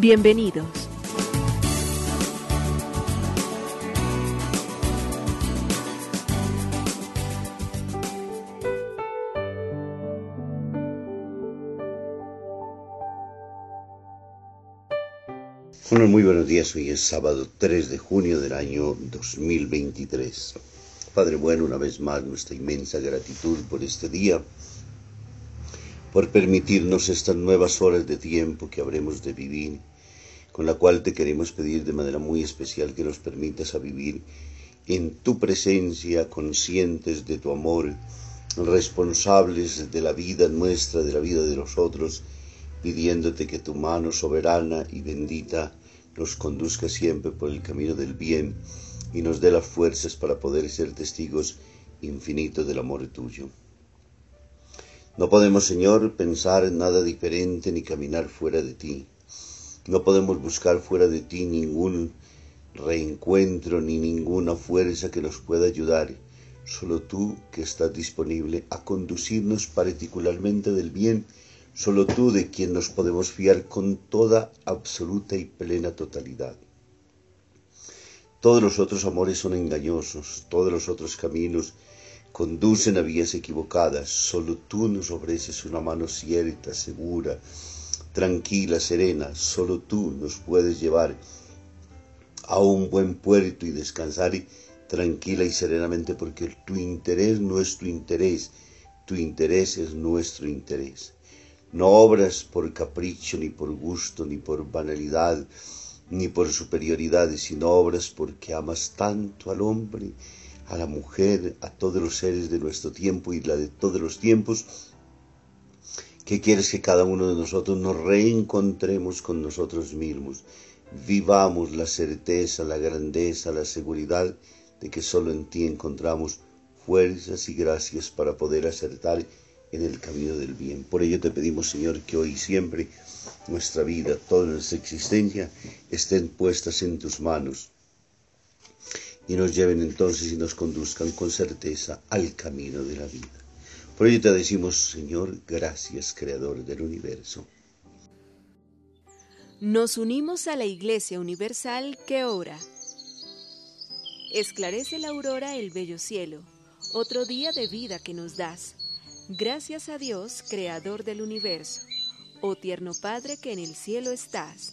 Bienvenidos. Bueno, muy buenos días. Hoy es sábado 3 de junio del año 2023. Padre bueno, una vez más nuestra inmensa gratitud por este día, por permitirnos estas nuevas horas de tiempo que habremos de vivir, con la cual te queremos pedir de manera muy especial que nos permitas a vivir en tu presencia, conscientes de tu amor, responsables de la vida nuestra, de la vida de los otros, pidiéndote que tu mano soberana y bendita nos conduzca siempre por el camino del bien y nos dé las fuerzas para poder ser testigos infinitos del amor tuyo. No podemos, Señor, pensar en nada diferente ni caminar fuera de ti. No podemos buscar fuera de ti ningún reencuentro ni ninguna fuerza que nos pueda ayudar. Solo tú que estás disponible a conducirnos particularmente del bien Solo tú de quien nos podemos fiar con toda absoluta y plena totalidad. Todos los otros amores son engañosos, todos los otros caminos conducen a vías equivocadas. Solo tú nos ofreces una mano cierta, segura, tranquila, serena. Solo tú nos puedes llevar a un buen puerto y descansar tranquila y serenamente porque tu interés no es tu interés, tu interés es nuestro interés. No obras por capricho, ni por gusto, ni por banalidad, ni por superioridad, sino obras porque amas tanto al hombre, a la mujer, a todos los seres de nuestro tiempo y la de todos los tiempos, que quieres que cada uno de nosotros nos reencontremos con nosotros mismos, vivamos la certeza, la grandeza, la seguridad de que solo en ti encontramos fuerzas y gracias para poder acertar en el camino del bien. Por ello te pedimos, Señor, que hoy siempre nuestra vida, toda nuestra existencia, estén puestas en tus manos y nos lleven entonces y nos conduzcan con certeza al camino de la vida. Por ello te decimos, Señor, gracias, Creador del universo. Nos unimos a la Iglesia Universal que ora. Esclarece la aurora el bello cielo, otro día de vida que nos das Gracias a Dios, Creador del universo, oh tierno Padre que en el cielo estás.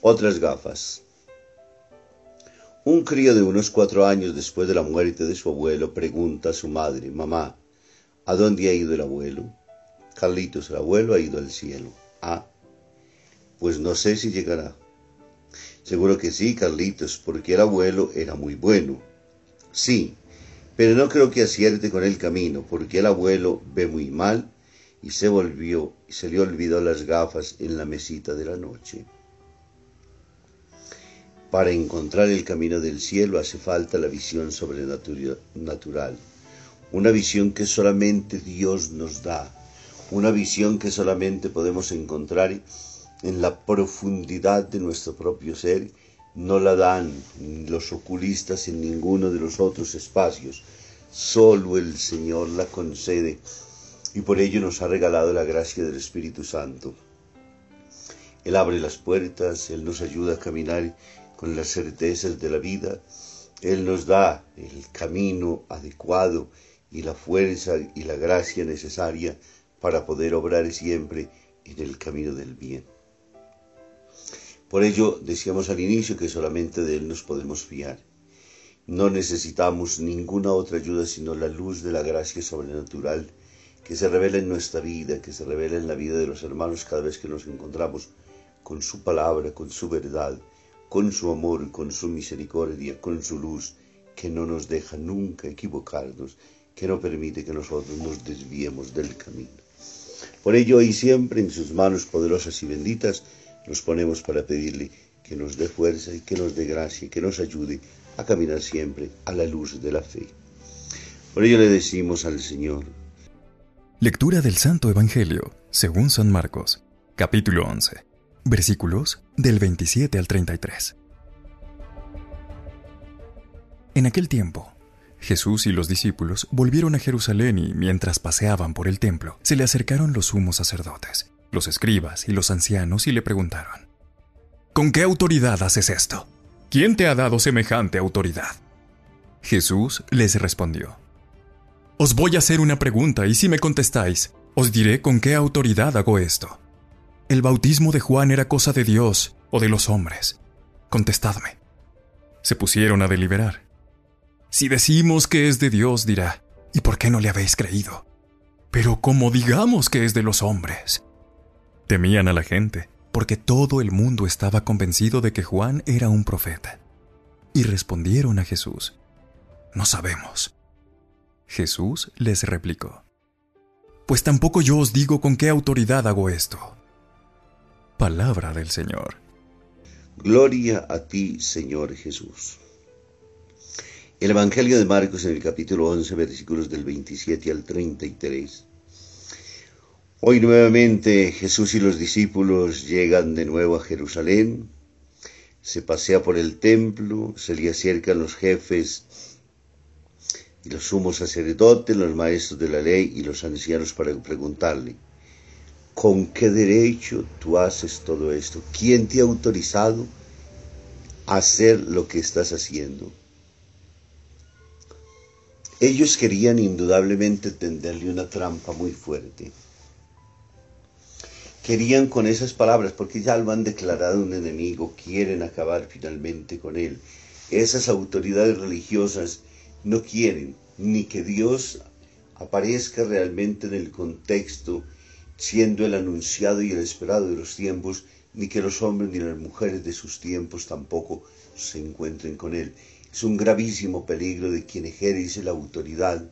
Otras gafas. Un crío de unos cuatro años después de la muerte de su abuelo pregunta a su madre, mamá, ¿a dónde ha ido el abuelo? Carlitos, el abuelo ha ido al cielo. Ah, pues no sé si llegará. Seguro que sí, Carlitos, porque el abuelo era muy bueno. Sí, pero no creo que acierte con el camino, porque el abuelo ve muy mal y se volvió y se le olvidó las gafas en la mesita de la noche. Para encontrar el camino del cielo hace falta la visión sobrenatural, una visión que solamente Dios nos da, una visión que solamente podemos encontrar en la profundidad de nuestro propio ser, no la dan los oculistas en ninguno de los otros espacios, solo el Señor la concede. Y por ello nos ha regalado la gracia del Espíritu Santo. Él abre las puertas, Él nos ayuda a caminar con las certezas de la vida, Él nos da el camino adecuado y la fuerza y la gracia necesaria para poder obrar siempre en el camino del bien. Por ello decíamos al inicio que solamente de Él nos podemos fiar. No necesitamos ninguna otra ayuda sino la luz de la gracia sobrenatural que se revela en nuestra vida, que se revela en la vida de los hermanos cada vez que nos encontramos con su palabra, con su verdad, con su amor, con su misericordia, con su luz, que no nos deja nunca equivocarnos, que no permite que nosotros nos desviemos del camino. Por ello, y siempre en sus manos poderosas y benditas, nos ponemos para pedirle que nos dé fuerza y que nos dé gracia y que nos ayude a caminar siempre a la luz de la fe. Por ello le decimos al Señor. Lectura del Santo Evangelio, según San Marcos, capítulo 11, versículos del 27 al 33. En aquel tiempo, Jesús y los discípulos volvieron a Jerusalén y mientras paseaban por el templo, se le acercaron los sumos sacerdotes, los escribas y los ancianos y le preguntaron, ¿Con qué autoridad haces esto? ¿Quién te ha dado semejante autoridad? Jesús les respondió, Os voy a hacer una pregunta y si me contestáis, os diré con qué autoridad hago esto. ¿El bautismo de Juan era cosa de Dios o de los hombres? Contestadme. Se pusieron a deliberar. Si decimos que es de Dios, dirá, ¿y por qué no le habéis creído? Pero como digamos que es de los hombres. Temían a la gente, porque todo el mundo estaba convencido de que Juan era un profeta. Y respondieron a Jesús, No sabemos. Jesús les replicó, Pues tampoco yo os digo con qué autoridad hago esto. Palabra del Señor. Gloria a ti, Señor Jesús. El Evangelio de Marcos en el capítulo 11, versículos del 27 al 33. Hoy nuevamente Jesús y los discípulos llegan de nuevo a Jerusalén, se pasea por el templo, se le acercan los jefes y los sumos sacerdotes, los maestros de la ley y los ancianos para preguntarle, ¿con qué derecho tú haces todo esto? ¿Quién te ha autorizado a hacer lo que estás haciendo? Ellos querían indudablemente tenderle una trampa muy fuerte. Querían con esas palabras, porque ya lo han declarado un enemigo, quieren acabar finalmente con él. Esas autoridades religiosas no quieren ni que Dios aparezca realmente en el contexto, siendo el anunciado y el esperado de los tiempos, ni que los hombres ni las mujeres de sus tiempos tampoco se encuentren con él. Es un gravísimo peligro de quien ejerce la autoridad,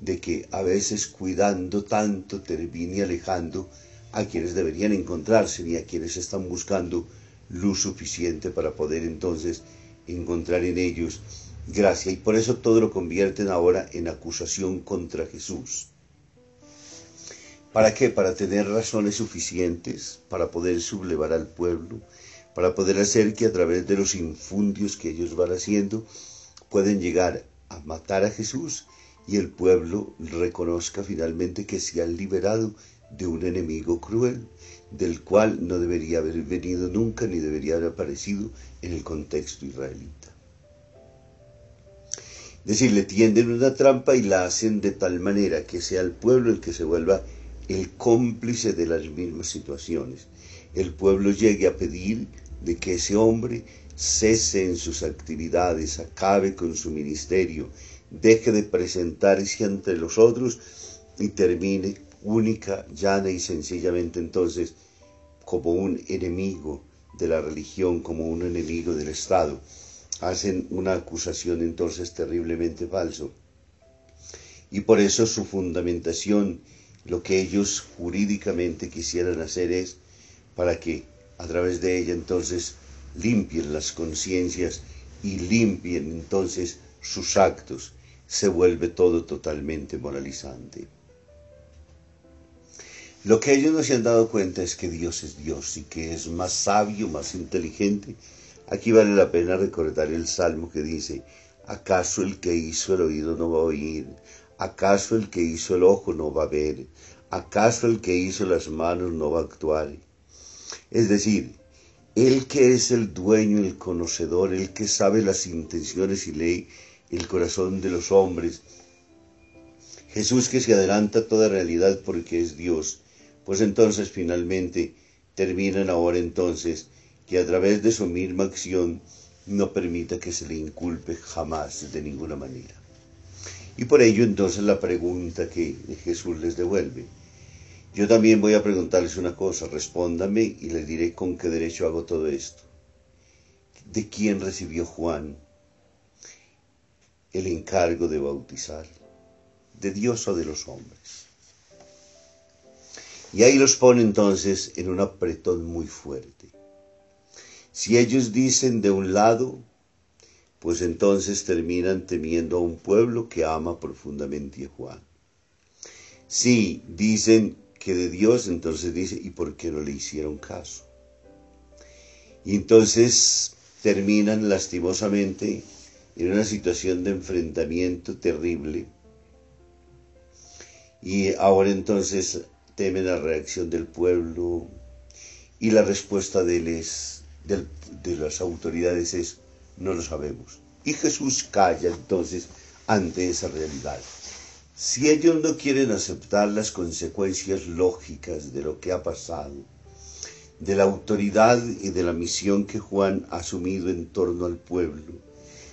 de que a veces cuidando tanto termine alejando a quienes deberían encontrarse ni a quienes están buscando luz suficiente para poder entonces encontrar en ellos gracia. Y por eso todo lo convierten ahora en acusación contra Jesús. ¿Para qué? Para tener razones suficientes para poder sublevar al pueblo, para poder hacer que a través de los infundios que ellos van haciendo pueden llegar a matar a Jesús y el pueblo reconozca finalmente que se han liberado de un enemigo cruel, del cual no debería haber venido nunca ni debería haber aparecido en el contexto israelita. Es decir, le tienden una trampa y la hacen de tal manera que sea el pueblo el que se vuelva el cómplice de las mismas situaciones. El pueblo llegue a pedir de que ese hombre cese en sus actividades, acabe con su ministerio, deje de presentarse ante los otros y termine única, llana y sencillamente entonces como un enemigo de la religión, como un enemigo del Estado. Hacen una acusación entonces terriblemente falso. Y por eso su fundamentación, lo que ellos jurídicamente quisieran hacer es para que a través de ella entonces limpien las conciencias y limpien entonces sus actos, se vuelve todo totalmente moralizante. Lo que ellos no se han dado cuenta es que Dios es Dios y que es más sabio, más inteligente. Aquí vale la pena recordar el salmo que dice, ¿acaso el que hizo el oído no va a oír? ¿Acaso el que hizo el ojo no va a ver? ¿Acaso el que hizo las manos no va a actuar? Es decir, el que es el dueño, el conocedor, el que sabe las intenciones y lee el corazón de los hombres. Jesús que se adelanta a toda realidad porque es Dios, pues entonces finalmente terminan ahora entonces que a través de su misma acción no permita que se le inculpe jamás de ninguna manera. Y por ello entonces la pregunta que Jesús les devuelve. Yo también voy a preguntarles una cosa, respóndame y les diré con qué derecho hago todo esto. ¿De quién recibió Juan el encargo de bautizar? ¿De Dios o de los hombres? Y ahí los pone entonces en un apretón muy fuerte. Si ellos dicen de un lado, pues entonces terminan temiendo a un pueblo que ama profundamente a Juan. Si dicen que de Dios, entonces dice, ¿y por qué no le hicieron caso? Y entonces terminan lastimosamente en una situación de enfrentamiento terrible. Y ahora entonces temen la reacción del pueblo y la respuesta de, les, de las autoridades es, no lo sabemos. Y Jesús calla entonces ante esa realidad. Si ellos no quieren aceptar las consecuencias lógicas de lo que ha pasado, de la autoridad y de la misión que Juan ha asumido en torno al pueblo,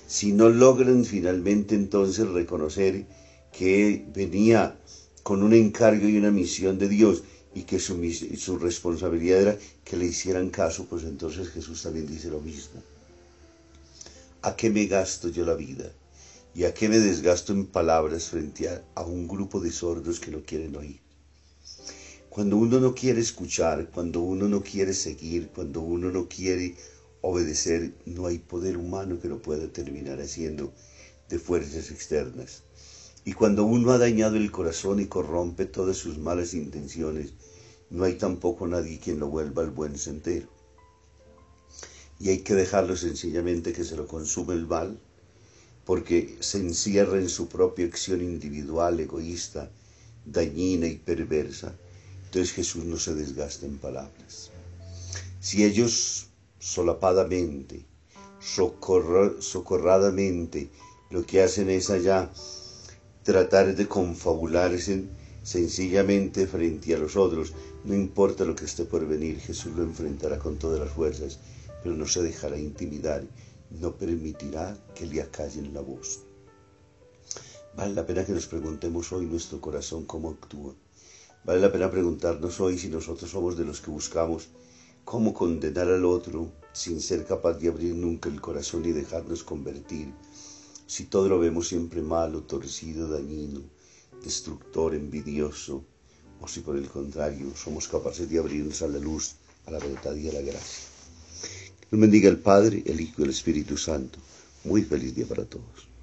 si no logran finalmente entonces reconocer que venía con un encargo y una misión de Dios y que su, responsabilidad era que le hicieran caso, pues entonces Jesús también dice lo mismo. ¿A qué me gasto yo la vida? ¿Y a qué me desgasto en palabras frente a, un grupo de sordos que no quieren oír? Cuando uno no quiere escuchar, cuando uno no quiere seguir, cuando uno no quiere obedecer, no hay poder humano que lo pueda terminar haciendo de fuerzas externas. Y cuando uno ha dañado el corazón y corrompe todas sus malas intenciones, no hay tampoco nadie quien lo vuelva al buen sendero y hay que dejarlo sencillamente que se lo consume el mal, porque se encierra en su propia acción individual, egoísta, dañina y perversa. Entonces Jesús no se desgasta en palabras. Si ellos solapadamente, socorradamente, lo que hacen es allá tratar de confabularse sencillamente frente a los otros, no importa lo que esté por venir, Jesús lo enfrentará con todas las fuerzas pero no se dejará intimidar, no permitirá que le acallen la voz. Vale la pena que nos preguntemos hoy nuestro corazón cómo actúa. Vale la pena preguntarnos hoy si nosotros somos de los que buscamos cómo condenar al otro sin ser capaz de abrir nunca el corazón y dejarnos convertir. Si todo lo vemos siempre malo, torcido, dañino, destructor, envidioso, o si por el contrario somos capaces de abrirnos a la luz, a la verdad y a la gracia. Nos bendiga el Padre, el Hijo y el Espíritu Santo. Muy feliz día para todos.